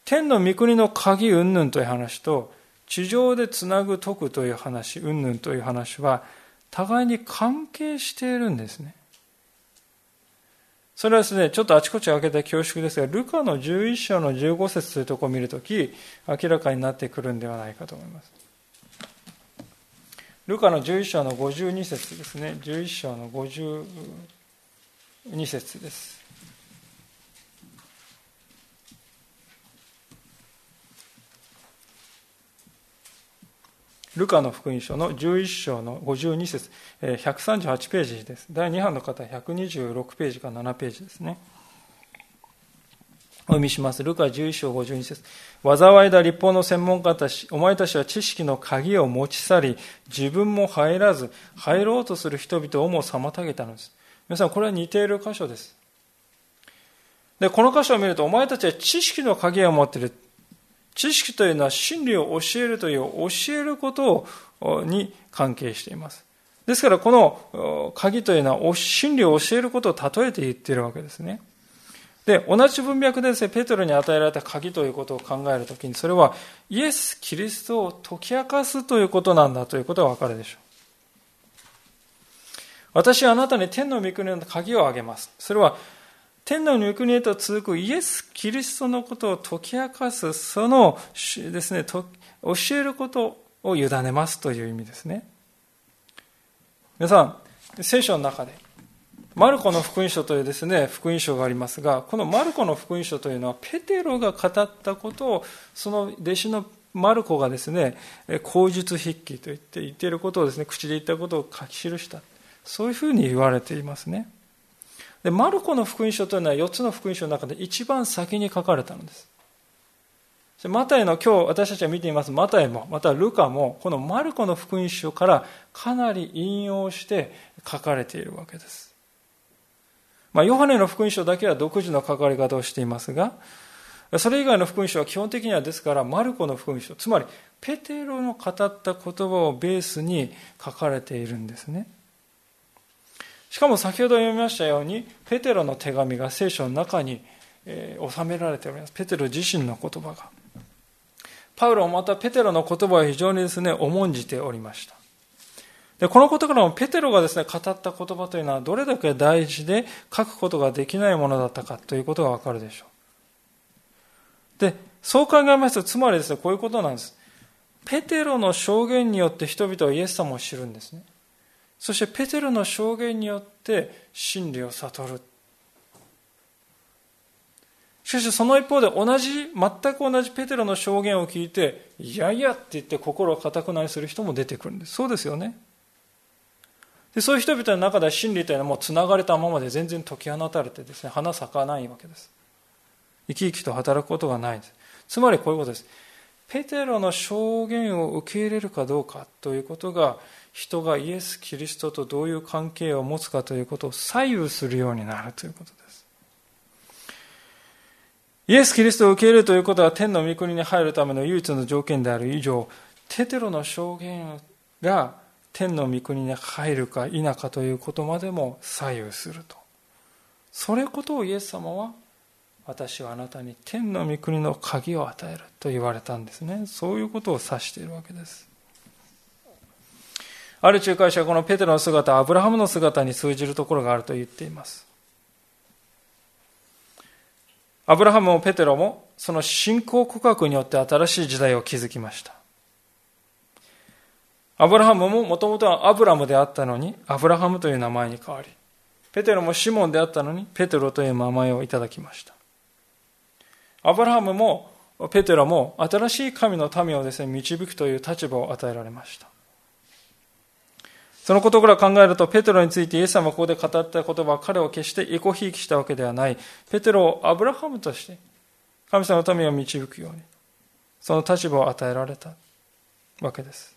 天の御国の鍵云々という話と、地上でつなぐ解くという話、云々という話は、互いに関係しているんですね。それはですね、ちょっとあちこち開けた恐縮ですが、ルカの11章の15節というところを見るとき、明らかになってくるんではないかと思います。ルカの11章の52節ですね。11章の52節です。ルカの福音書の11章の52節138ページです。第2版の方は126ページか7ページですね。お読みします。ルカ11章52節災いだ立法の専門家たち、お前たちは知識の鍵を持ち去り、自分も入らず、入ろうとする人々をも妨げたのです。皆さん、これは似ている箇所です。で、この箇所を見ると、お前たちは知識の鍵を持っている。知識というのは真理を教えるという教えることに関係しています。ですから、この鍵というのは真理を教えることを例えて言っているわけですね。で、同じ文脈でですね、ペトロに与えられた鍵ということを考えるときに、それはイエス・キリストを解き明かすということなんだということがわかるでしょう。私はあなたに天の御国の鍵をあげます。それは、天皇の御国へと続くイエス・キリストのことを解き明かす、そのですね、教えることを委ねますという意味ですね。皆さん、聖書の中で、マルコの福音書というですね、福音書がありますが、このマルコの福音書というのは、ペテロが語ったことを、その弟子のマルコがですね、口述筆記と言って言っていることをですね、口で言ったことを書き記した。そういうふうに言われていますね。で、マルコの福音書というのは4つの福音書の中で一番先に書かれたのです。マタイの今日私たちが見ていますマタイも、またルカも、このマルコの福音書からかなり引用して書かれているわけです。まあ、ヨハネの福音書だけは独自の書かれ方をしていますが、それ以外の福音書は基本的にはですから、マルコの福音書、つまりペテロの語った言葉をベースに書かれているんですね。しかも先ほど読みましたように、ペテロの手紙が聖書の中に、え、収められております。ペテロ自身の言葉が。パウロもまたペテロの言葉を非常にですね、重んじておりました。で、このことからもペテロがですね、語った言葉というのはどれだけ大事で書くことができないものだったかということがわかるでしょう。で、そう考えますと、つまりですね、こういうことなんです。ペテロの証言によって人々はイエス様を知るんですね。そしてペテロの証言によって真理を悟る。しかしその一方で同じ、全く同じペテロの証言を聞いて、いやいやって言って心を固くなりする人も出てくるんです。そうですよね。でそういう人々の中では真理というのはもう繋がれたままで全然解き放たれてですね、花咲かないわけです。生き生きと働くことがないです。つまりこういうことです。ペテロの証言を受け入れるかどうかということが人がイエス・キリストとどういう関係を持つかということを左右するようになるということです。イエス・キリストを受け入れるということは天の御国に入るための唯一の条件である以上、テテロの証言が天の御国に入るか否かということまでも左右すると。それことをイエス様は私はあなたに天の御国の鍵を与えると言われたんですね。そういうことを指しているわけです。ある仲介者はこのペテロの姿、アブラハムの姿に通じるところがあると言っています。アブラハムもペテロもその信仰告白によって新しい時代を築きました。アブラハムももともとはアブラムであったのに、アブラハムという名前に変わり、ペテロもシモンであったのに、ペテロという名前をいただきました。アブラハムもペテロも新しい神の民をですね、導くという立場を与えられました。そのことから考えると、ペテロについてイエス様がここで語った言葉は彼を決してエコひいきしたわけではない。ペテロをアブラハムとして、神様の民を導くように、その立場を与えられたわけです。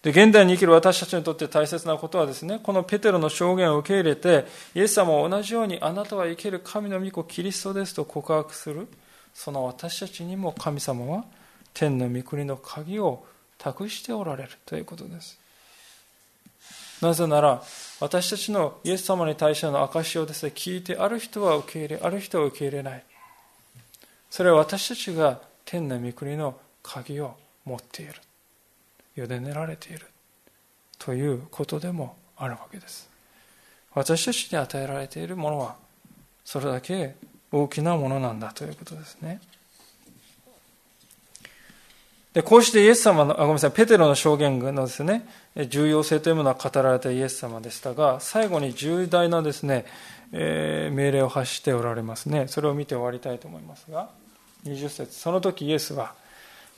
で、現代に生きる私たちにとって大切なことはですね、このペテロの証言を受け入れて、イエス様も同じようにあなたは生ける神の御子キリストですと告白する、その私たちにも神様は天の御国の鍵を託しておられるということです。なぜなら、私たちのイエス様に対しての証をですね、聞いて、ある人は受け入れ、ある人は受け入れない。それは私たちが天の御国の鍵を持っている。委ねられている。ということでもあるわけです。私たちに与えられているものは、それだけ大きなものなんだということですね。で、こうしてイエス様の、あ、ごめんなさい、ペテロの証言のですね、重要性というものは語られたイエス様でしたが、最後に重大なですね、えー、命令を発しておられますね。それを見て終わりたいと思いますが、20節その時イエスは、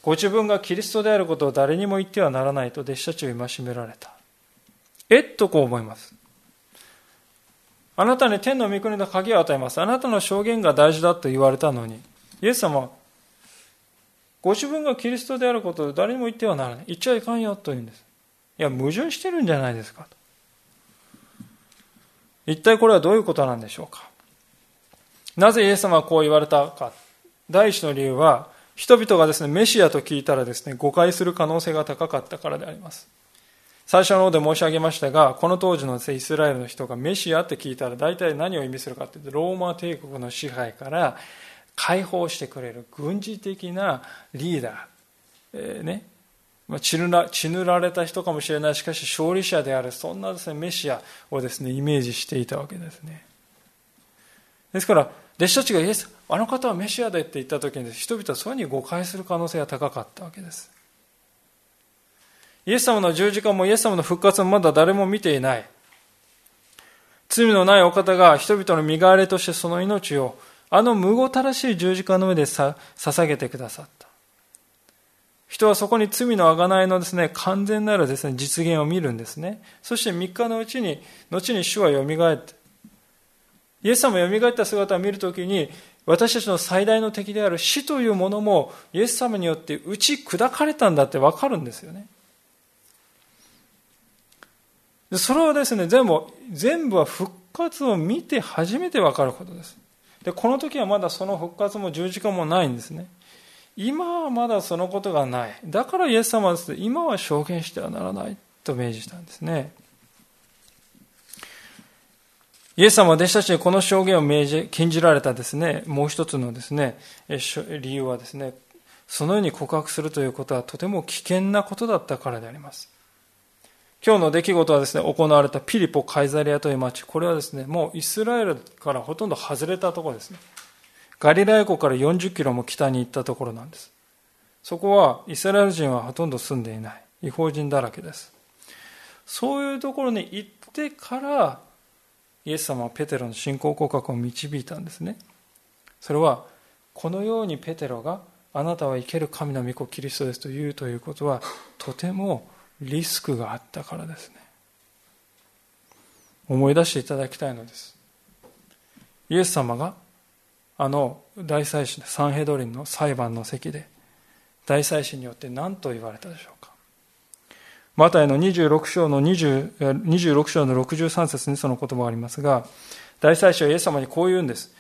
ご自分がキリストであることを誰にも言ってはならないと弟子たちを戒められた。えっとこう思います。あなたに天の御国の鍵を与えます。あなたの証言が大事だと言われたのに、イエス様はご自分がキリストであることを誰にも言ってはならない。言っちゃいかんよと言うんです。いや、矛盾してるんじゃないですかと。一体これはどういうことなんでしょうか。なぜイエス様はこう言われたか。第一の理由は、人々がですね、メシアと聞いたらですね、誤解する可能性が高かったからであります。最初の方で申し上げましたが、この当時のイスラエルの人がメシアって聞いたら大体何を意味するかというと、ローマ帝国の支配から解放してくれる軍事的なリーダー、えー、ね。血塗ら血塗られた人かもしれない。しかし勝利者であるそんなです、ね、メシアをです、ね、イメージしていたわけですね。ですから弟子たちがイエスあの方はメシアでって言った時に人々はそういうふうに誤解する可能性が高かったわけです。イエス様の十字架もイエス様の復活もまだ誰も見ていない。罪のないお方が人々の身代わりとしてその命をあの無ごたらしい十字架の上でさ捧げてくださった。人はそこに罪の贖いのですね、完全なるですね、実現を見るんですね。そして3日のうちに、後に主は蘇って、イエス様が蘇った姿を見るときに、私たちの最大の敵である死というものも、イエス様によって打ち砕かれたんだってわかるんですよね。それはですね、全部、全部は復活を見て初めてわかることです。で、この時はまだその復活も十字架もないんですね。今はまだそのことがない。だからイエス様はですね、今は証言してはならないと明示したんですね。イエス様は弟子たちにこの証言を命じ、禁じられたですね、もう一つのですね、理由はですね、そのように告白するということはとても危険なことだったからであります。今日の出来事はですね、行われたピリポ・カイザリアという町、これはですね、もうイスラエルからほとんど外れたところですね。ガリラヤ湖から40キロも北に行ったところなんです。そこはイスラエル人はほとんど住んでいない。違法人だらけです。そういうところに行ってから、イエス様はペテロの信仰告白を導いたんですね。それは、このようにペテロがあなたは生ける神の御子キリストですと言うということは、とてもリスクがあったからですね。思い出していただきたいのです。イエス様があの大祭司サンヘドリンの裁判の席で大祭司によって何と言われたでしょうかマタイの26章の20 26章の63節にその言葉がありますが、大祭司はイエス様にこう言うんです。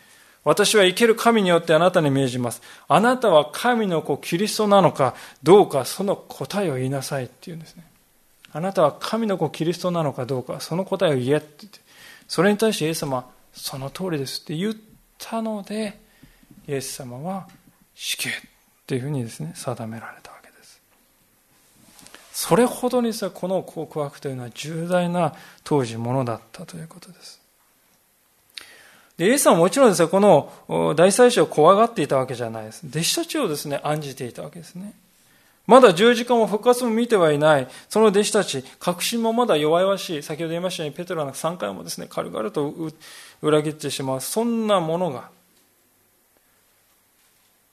私は生ける神によってあなたに命じます。あなたは神の子キリストなのかどうかその答えを言いなさいって言うんですね。あなたは神の子キリストなのかどうかその答えを言えって言って。それに対してイエス様はその通りですって言ったので、イエス様は死刑っていうふうにですね、定められたわけです。それほどにさこの告白というのは重大な当時ものだったということです。でイエス様はもちろんですね、この大祭司を怖がっていたわけじゃないです。弟子たちをですね、案じていたわけですね。まだ十字架も復活も見てはいない、その弟子たち、確信もまだ弱々しい、先ほど言いましたように、ペトロが3回もですね、軽々と裏切ってしまう、そんなものが、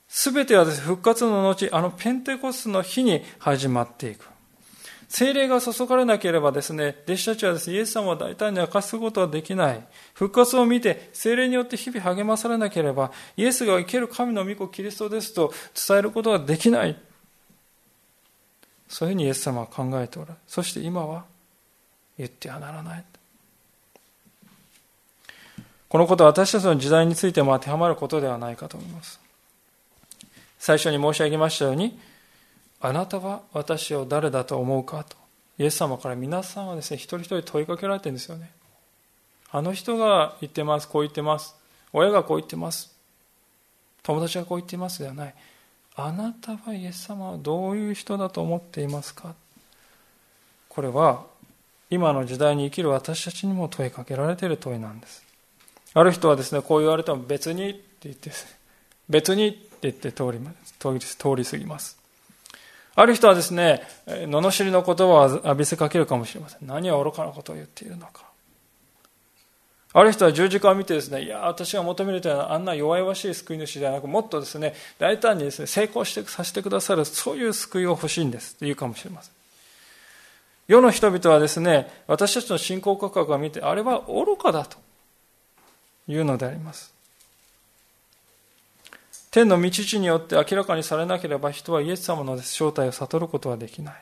すべてはです、ね、復活の後、あのペンテコスの日に始まっていく。精霊が注がれなければですね、弟子たちはですね、イエス様を大胆に明かすことはできない。復活を見て、精霊によって日々励まされなければ、イエスが生ける神の御子キリストですと伝えることはできない。そういうふうにイエス様は考えておられる。そして今は言ってはならない。このことは私たちの時代についても当てはまることではないかと思います。最初に申し上げましたように、あなたは私を誰だと思うかとイエス様から皆さんはですね一人一人問いかけられてるんですよねあの人が言ってますこう言ってます親がこう言ってます友達がこう言ってますではないあなたはイエス様はどういう人だと思っていますか？これは今の時代に生きる私たちにも問いかけられている問いなんですある人はですねこう言われても別にって言って別にって言って通り通り過ぎますある人はですね、罵りの言葉を浴びせかけるかもしれません。何を愚かなことを言っているのか。ある人は十字架を見てですね、いや、私が求めるというのはあんな弱々しい救い主ではなく、もっとですね、大胆にですね、成功してさせてくださる、そういう救いを欲しいんですと言うかもしれません。世の人々はですね、私たちの信仰告白を見て、あれは愚かだというのであります。天の道地によって明らかにされなければ人はイエス様の正体を悟ることはできない。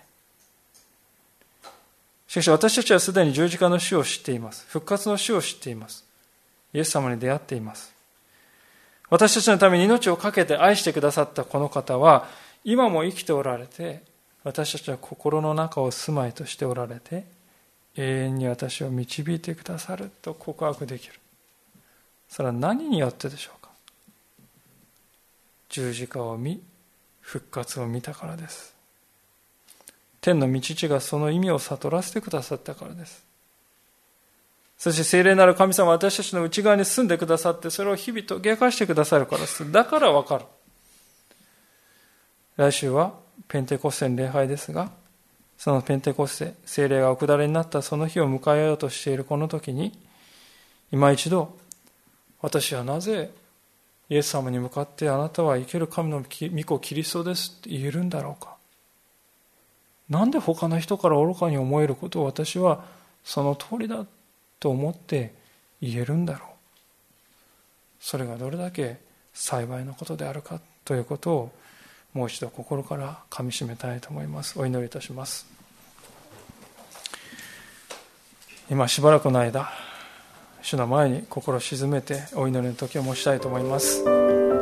しかし私たちはすでに十字架の死を知っています。復活の死を知っています。イエス様に出会っています。私たちのために命を懸けて愛してくださったこの方は、今も生きておられて、私たちは心の中を住まいとしておられて、永遠に私を導いてくださると告白できる。それは何によってでしょうか十字架を見復活を見たからです天の御父がその意味を悟らせてくださったからです。そして聖霊なる神様は私たちの内側に住んでくださってそれを日々解き明かしてくださるからです。だからわかる。来週はペンテコステの礼拝ですがそのペンテコステ聖霊がお下りになったその日を迎えようとしているこの時に今一度私はなぜイエス様に向かってあなたは生ける神の御子キリストですって言えるんだろうか。なんで他の人から愚かに思えることを私はその通りだと思って言えるんだろう。それがどれだけ幸いなことであるかということをもう一度心からかみしめたいと思います。お祈りいたします。今しばらくの間主の前に心を静めてお祈りの時を持ちたいと思います。